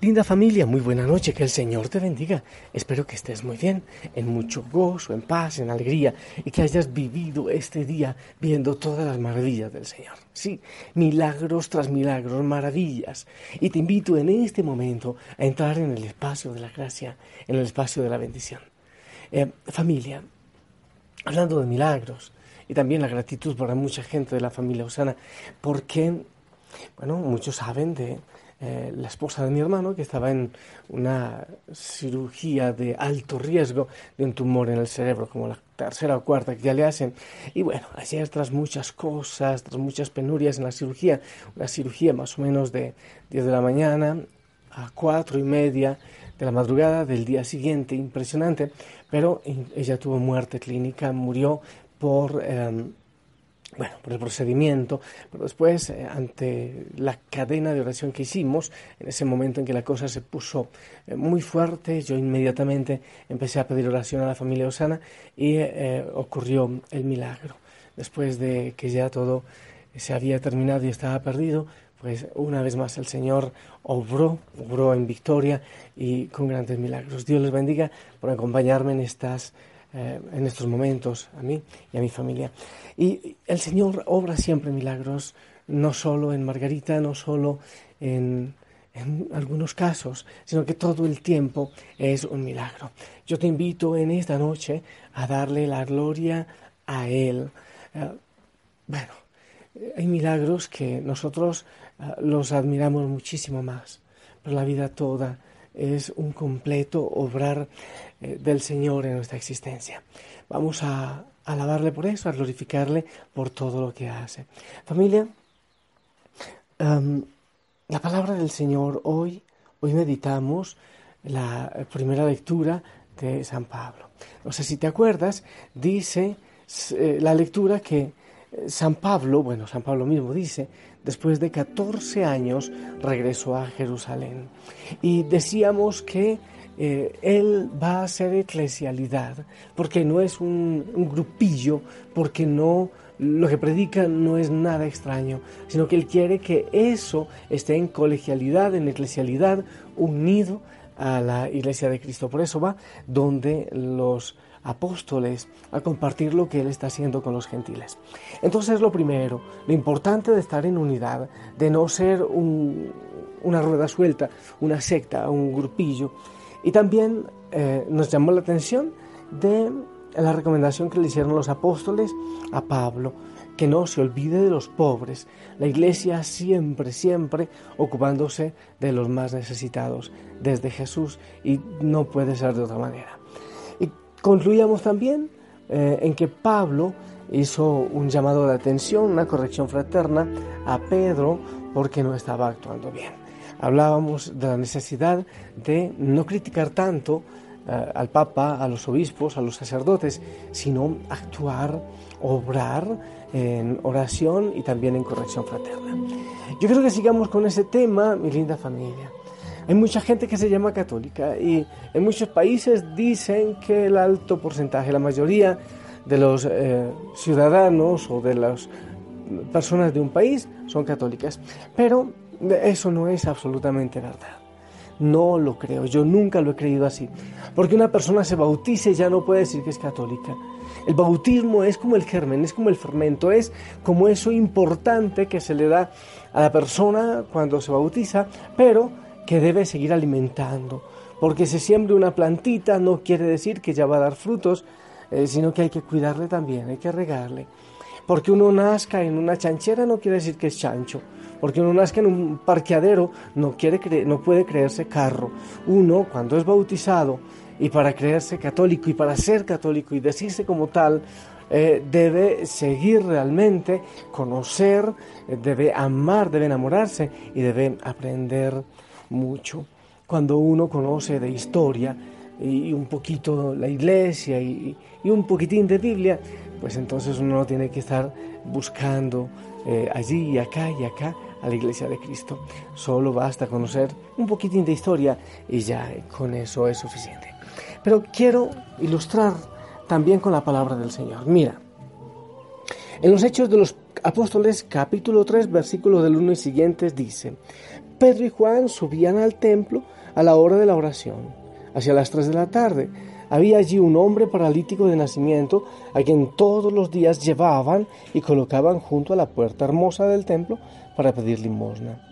Linda familia, muy buena noche, que el Señor te bendiga. Espero que estés muy bien, en mucho gozo, en paz, en alegría y que hayas vivido este día viendo todas las maravillas del Señor. Sí, milagros tras milagros, maravillas. Y te invito en este momento a entrar en el espacio de la gracia, en el espacio de la bendición. Eh, familia, hablando de milagros y también la gratitud para mucha gente de la familia Osana, porque, bueno, muchos saben de eh, la esposa de mi hermano, que estaba en una cirugía de alto riesgo de un tumor en el cerebro, como la tercera o cuarta que ya le hacen. Y bueno, ayer tras muchas cosas, tras muchas penurias en la cirugía, una cirugía más o menos de 10 de la mañana a cuatro y media de la madrugada del día siguiente, impresionante, pero ella tuvo muerte clínica, murió por... Em, bueno, por el procedimiento, pero después, eh, ante la cadena de oración que hicimos, en ese momento en que la cosa se puso eh, muy fuerte, yo inmediatamente empecé a pedir oración a la familia Osana y eh, ocurrió el milagro. Después de que ya todo se había terminado y estaba perdido, pues una vez más el Señor obró, obró en victoria y con grandes milagros. Dios les bendiga por acompañarme en estas eh, en estos momentos a mí y a mi familia. Y el Señor obra siempre milagros, no solo en Margarita, no solo en, en algunos casos, sino que todo el tiempo es un milagro. Yo te invito en esta noche a darle la gloria a Él. Eh, bueno, hay milagros que nosotros eh, los admiramos muchísimo más, pero la vida toda es un completo obrar eh, del Señor en nuestra existencia. Vamos a alabarle por eso, a glorificarle por todo lo que hace. Familia, em, la palabra del Señor hoy, hoy meditamos la primera lectura de San Pablo. No sé si te acuerdas, dice eh, la lectura que eh, San Pablo, bueno, San Pablo mismo dice, después de 14 años regresó a Jerusalén. Y decíamos que eh, él va a ser eclesialidad, porque no es un, grupillo, porque no lo que predica no es nada extraño, sino que él quiere que eso esté en colegialidad, en eclesialidad, unido a la iglesia de Cristo. Por eso va donde los apóstoles a compartir lo que Él está haciendo con los gentiles. Entonces lo primero, lo importante de estar en unidad, de no ser una rueda suelta, una secta, un grupillo. Y también eh, nos llamó la atención de la recomendación que le hicieron los apóstoles a Pablo, que no se olvide de los pobres. La iglesia siempre, siempre ocupándose de los más necesitados desde Jesús y no puede ser de otra manera. Concluíamos también eh, en que Pablo hizo un llamado de atención, una corrección fraterna a Pedro porque no estaba actuando bien. Hablábamos de la necesidad de no criticar tanto eh, al Papa, a los obispos, a los sacerdotes, sino actuar, obrar en oración y también en corrección fraterna. Yo creo que sigamos con ese tema, mi linda familia. Hay mucha gente que se llama católica y en muchos países dicen que el alto porcentaje, la mayoría de los eh, ciudadanos o de las personas de un país son católicas. Pero eso no es absolutamente verdad. No lo creo, yo nunca lo he creído así. Porque una persona se bautice ya no puede decir que es católica. El bautismo es como el germen, es como el fermento, es como eso importante que se le da a la persona cuando se bautiza, pero que debe seguir alimentando. Porque se siembre una plantita no quiere decir que ya va a dar frutos, eh, sino que hay que cuidarle también, hay que regarle. Porque uno nazca en una chanchera no quiere decir que es chancho. Porque uno nazca en un parqueadero no, quiere no puede creerse carro. Uno, cuando es bautizado y para creerse católico y para ser católico y decirse como tal, eh, debe seguir realmente, conocer, eh, debe amar, debe enamorarse y debe aprender mucho. Cuando uno conoce de historia y un poquito la iglesia y, un poquitín de Biblia, pues entonces uno no tiene que estar buscando eh, allí y acá y acá a la iglesia de Cristo. Solo basta conocer un poquitín de historia y ya con eso es suficiente. Pero quiero ilustrar también con la palabra del Señor. Mira, en los Hechos de los Apóstoles capítulo 3 versículo del 1 y siguientes dice, Pedro y Juan subían al templo a la hora de la oración, hacia las 3 de la tarde. Había allí un hombre paralítico de nacimiento a quien todos los días llevaban y colocaban junto a la puerta hermosa del templo para pedir limosna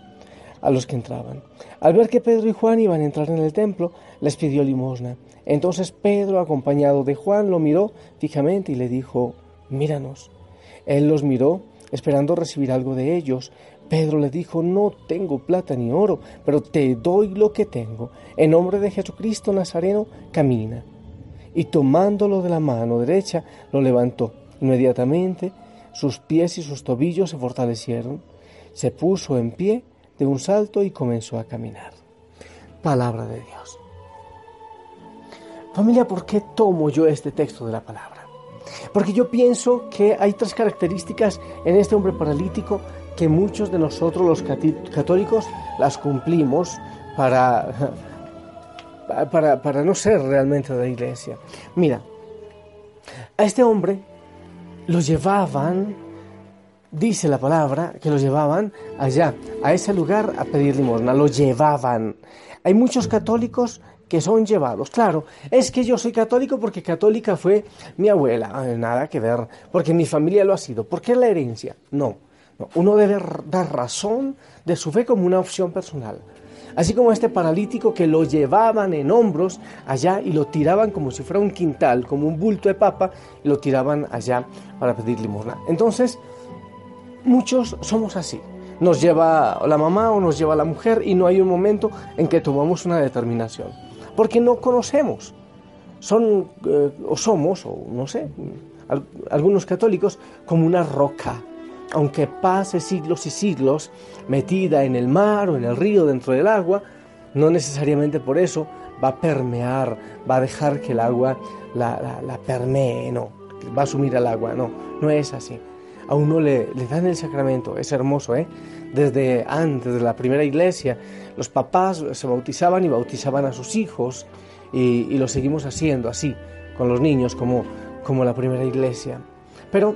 a los que entraban. Al ver que Pedro y Juan iban a entrar en el templo, les pidió limosna. Entonces Pedro, acompañado de Juan, lo miró fijamente y le dijo, míranos. Él los miró, esperando recibir algo de ellos. Pedro le dijo, no tengo plata ni oro, pero te doy lo que tengo. En nombre de Jesucristo Nazareno, camina. Y tomándolo de la mano derecha, lo levantó. Inmediatamente sus pies y sus tobillos se fortalecieron. Se puso en pie de un salto y comenzó a caminar. Palabra de Dios. Familia, ¿por qué tomo yo este texto de la palabra? Porque yo pienso que hay tres características en este hombre paralítico que muchos de nosotros los católicos las cumplimos para, para, para no ser realmente de la iglesia. Mira, a este hombre lo llevaban, dice la palabra, que lo llevaban allá, a ese lugar a pedir limosna, lo llevaban. Hay muchos católicos que son llevados. Claro, es que yo soy católico porque católica fue mi abuela, nada que ver, porque mi familia lo ha sido, porque es la herencia. No, no, uno debe dar razón de su fe como una opción personal. Así como este paralítico que lo llevaban en hombros allá y lo tiraban como si fuera un quintal, como un bulto de papa, y lo tiraban allá para pedir limosna. Entonces, muchos somos así nos lleva la mamá o nos lleva la mujer y no hay un momento en que tomamos una determinación porque no conocemos. Son eh, o somos, o no sé, algunos católicos como una roca, aunque pase siglos y siglos metida en el mar o en el río dentro del agua, no necesariamente por eso va a permear, va a dejar que el agua la, la, permee, no, va a sumir al agua, no, no es así. A uno le, le dan el sacramento, es hermoso, ¿eh? Desde antes de la primera iglesia, los papás se bautizaban y bautizaban a sus hijos y, lo seguimos haciendo así con los niños como, como la primera iglesia. Pero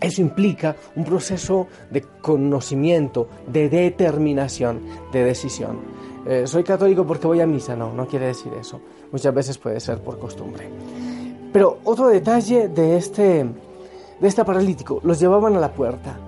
eso implica un proceso de conocimiento, de determinación, de decisión. Eh, soy católico porque voy a misa, no, no quiere decir eso. Muchas veces puede ser por costumbre. Pero otro detalle de este, de este paralítico, los llevaban a la puerta.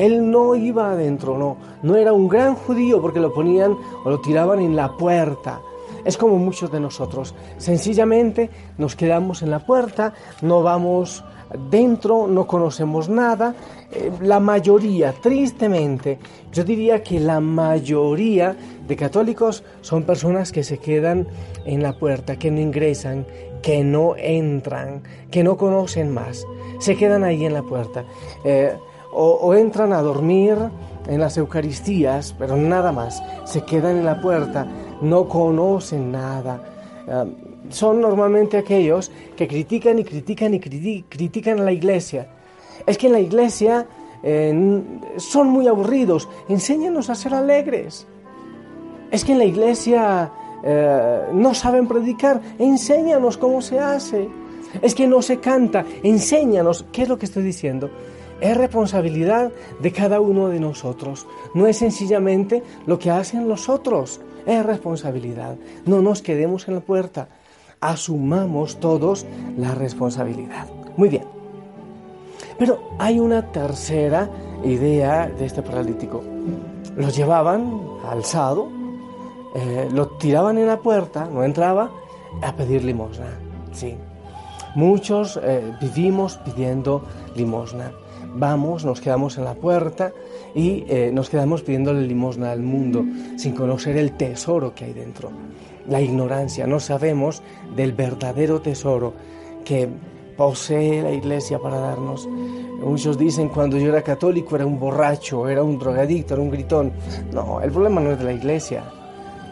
Él no iba adentro, no, no era un gran judío porque lo ponían o lo tiraban en la puerta. Es como muchos de nosotros, sencillamente nos quedamos en la puerta, no vamos dentro, no conocemos nada. Eh, la mayoría, tristemente, yo diría que la mayoría de católicos son personas que se quedan en la puerta, que no ingresan, que no entran, que no conocen más, se quedan ahí en la puerta. Eh, o, entran a dormir en las Eucaristías, pero nada más, se quedan en la puerta, no conocen nada. Ah, son normalmente aquellos que critican y critican y critican a la iglesia. Es que en la iglesia eh, son muy aburridos, enséñanos a ser alegres. Es que en la iglesia eh, no saben predicar, enséñanos cómo se hace. Es que no se canta, enséñanos. ¿Qué es lo que estoy diciendo? Es responsabilidad de cada uno de nosotros. No es sencillamente lo que hacen los otros, es responsabilidad. No nos quedemos en la puerta, asumamos todos la responsabilidad. Muy bien. Pero hay una tercera idea de este paralítico. Lo llevaban alzado, eh, lo tiraban en la puerta, no entraba, a pedir limosna. Sí. Muchos eh, vivimos pidiendo limosna vamos, nos quedamos en la puerta y eh, nos quedamos pidiéndole limosna al mundo sin conocer el tesoro que hay dentro. La ignorancia, no sabemos del verdadero tesoro que posee la iglesia para darnos. Muchos dicen cuando yo era católico era un borracho, era un drogadicto, era un gritón. No, el problema no es de la iglesia.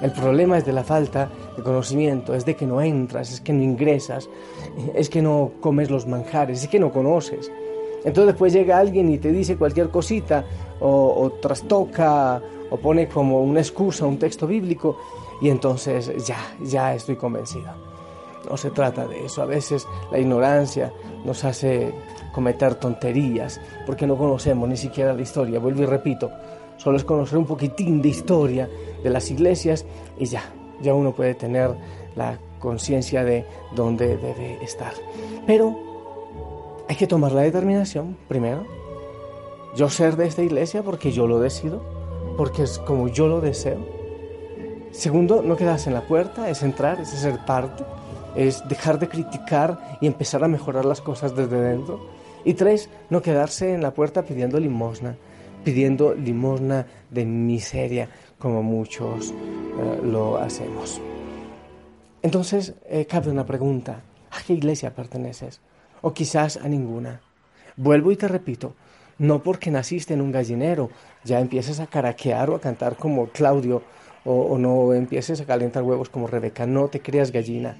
El problema es de la falta de conocimiento, es de que no entras, es que no ingresas, es que no comes los manjares, es que no conoces. Entonces después llega alguien y te dice cualquier cosita o, o trastoca o pone como una excusa un texto bíblico y entonces ya, ya estoy convencido. No se trata de eso. A veces la ignorancia nos hace cometer tonterías porque no conocemos ni siquiera la historia. Vuelvo y repito, solo es conocer un poquitín de historia de las iglesias y ya, ya uno puede tener la conciencia de dónde debe estar. Pero hay que tomar la determinación, primero, yo ser de esta iglesia porque yo lo decido, porque es como yo lo deseo. Segundo, no quedarse en la puerta, es entrar, es ser parte, es dejar de criticar y empezar a mejorar las cosas desde dentro. Y tres, no quedarse en la puerta pidiendo limosna, pidiendo limosna de miseria, como muchos eh, lo hacemos. Entonces, eh, cabe una pregunta, ¿a qué iglesia perteneces? O quizás a ninguna. Vuelvo y te repito, no porque naciste en un gallinero, ya empieces a caraquear o a cantar como Claudio, o, no empieces a calentar huevos como Rebeca, no te creas gallina.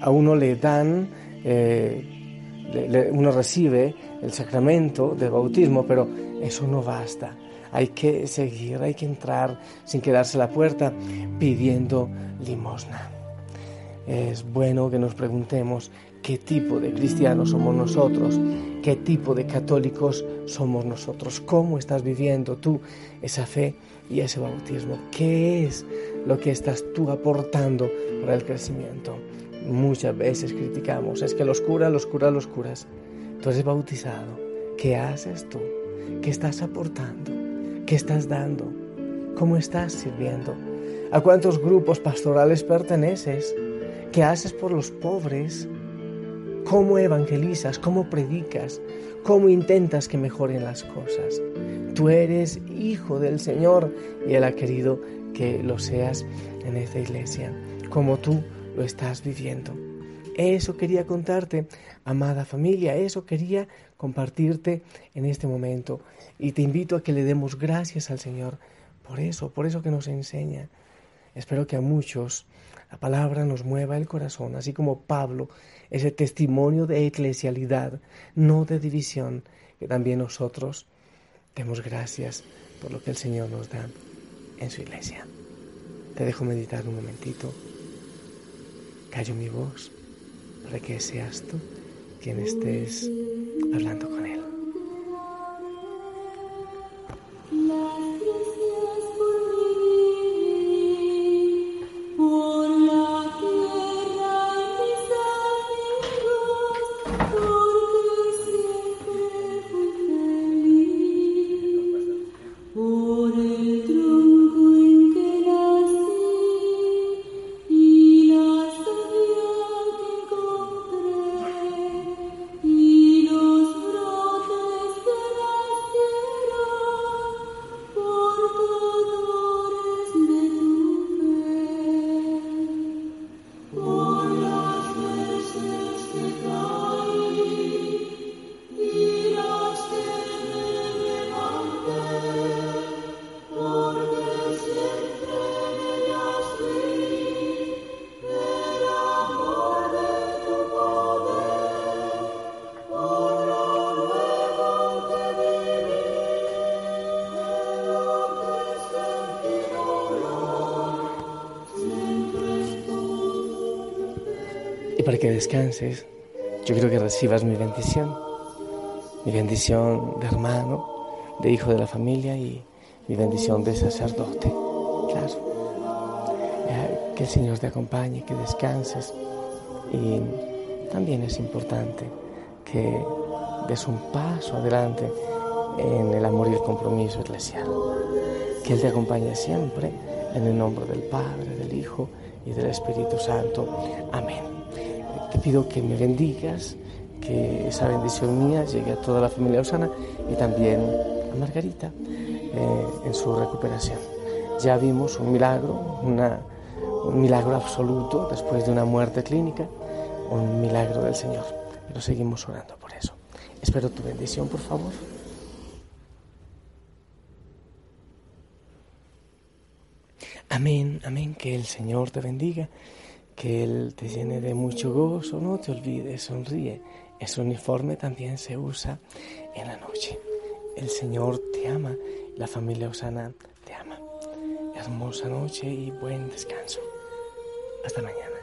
A uno le dan, eh, uno recibe el sacramento del bautismo, pero eso no basta. Hay que seguir, hay que entrar sin quedarse a la puerta pidiendo limosna. Es bueno que nos preguntemos qué tipo de cristianos somos nosotros, qué tipo de católicos somos nosotros, cómo estás viviendo tú esa fe y ese bautismo, qué es lo que estás tú aportando para el crecimiento. Muchas veces criticamos, es que los curas, los curas, los curas. Tú eres bautizado, ¿qué haces tú? ¿Qué estás aportando? ¿Qué estás dando? ¿Cómo estás sirviendo? ¿A cuántos grupos pastorales perteneces? ¿Qué haces por los pobres? Cómo evangelizas, cómo predicas, cómo intentas que mejoren las cosas. Tú eres hijo del Señor y Él ha querido que lo seas en esta iglesia, como tú lo estás viviendo. Eso quería contarte, amada familia, eso quería compartirte en este momento. Y te invito a que le demos gracias al Señor por eso, por eso que nos enseña. Espero que a muchos la palabra nos mueva el corazón, así como Pablo ese testimonio de eclesialidad, no de división, que también nosotros demos gracias por lo que el Señor nos da en su iglesia. Te dejo meditar un momentito. Callo mi voz para que seas tú quien estés hablando con Él. Para que descanses. Yo quiero que recibas mi bendición, mi bendición de hermano, de hijo de la familia y mi bendición de sacerdote. Claro. Que el Señor te acompañe, que descanses. Y también es importante que des un paso adelante en el amor y el compromiso eclesial. Que Él te acompañe siempre en el nombre del Padre, del Hijo y del Espíritu Santo. Amén. Te pido que me bendigas, que esa bendición mía llegue a toda la familia Osana y también a Margarita eh, en su recuperación. Ya vimos un milagro, un milagro absoluto después de una muerte clínica, un milagro del Señor. pero seguimos orando por eso. Espero tu bendición, por favor. Amén, amén, que el Señor te bendiga, que Él te llene de mucho gozo, no te olvides, sonríe. Ese uniforme también se usa en la noche. El Señor te ama, la familia Osana te ama. Hermosa noche y buen descanso. Hasta mañana.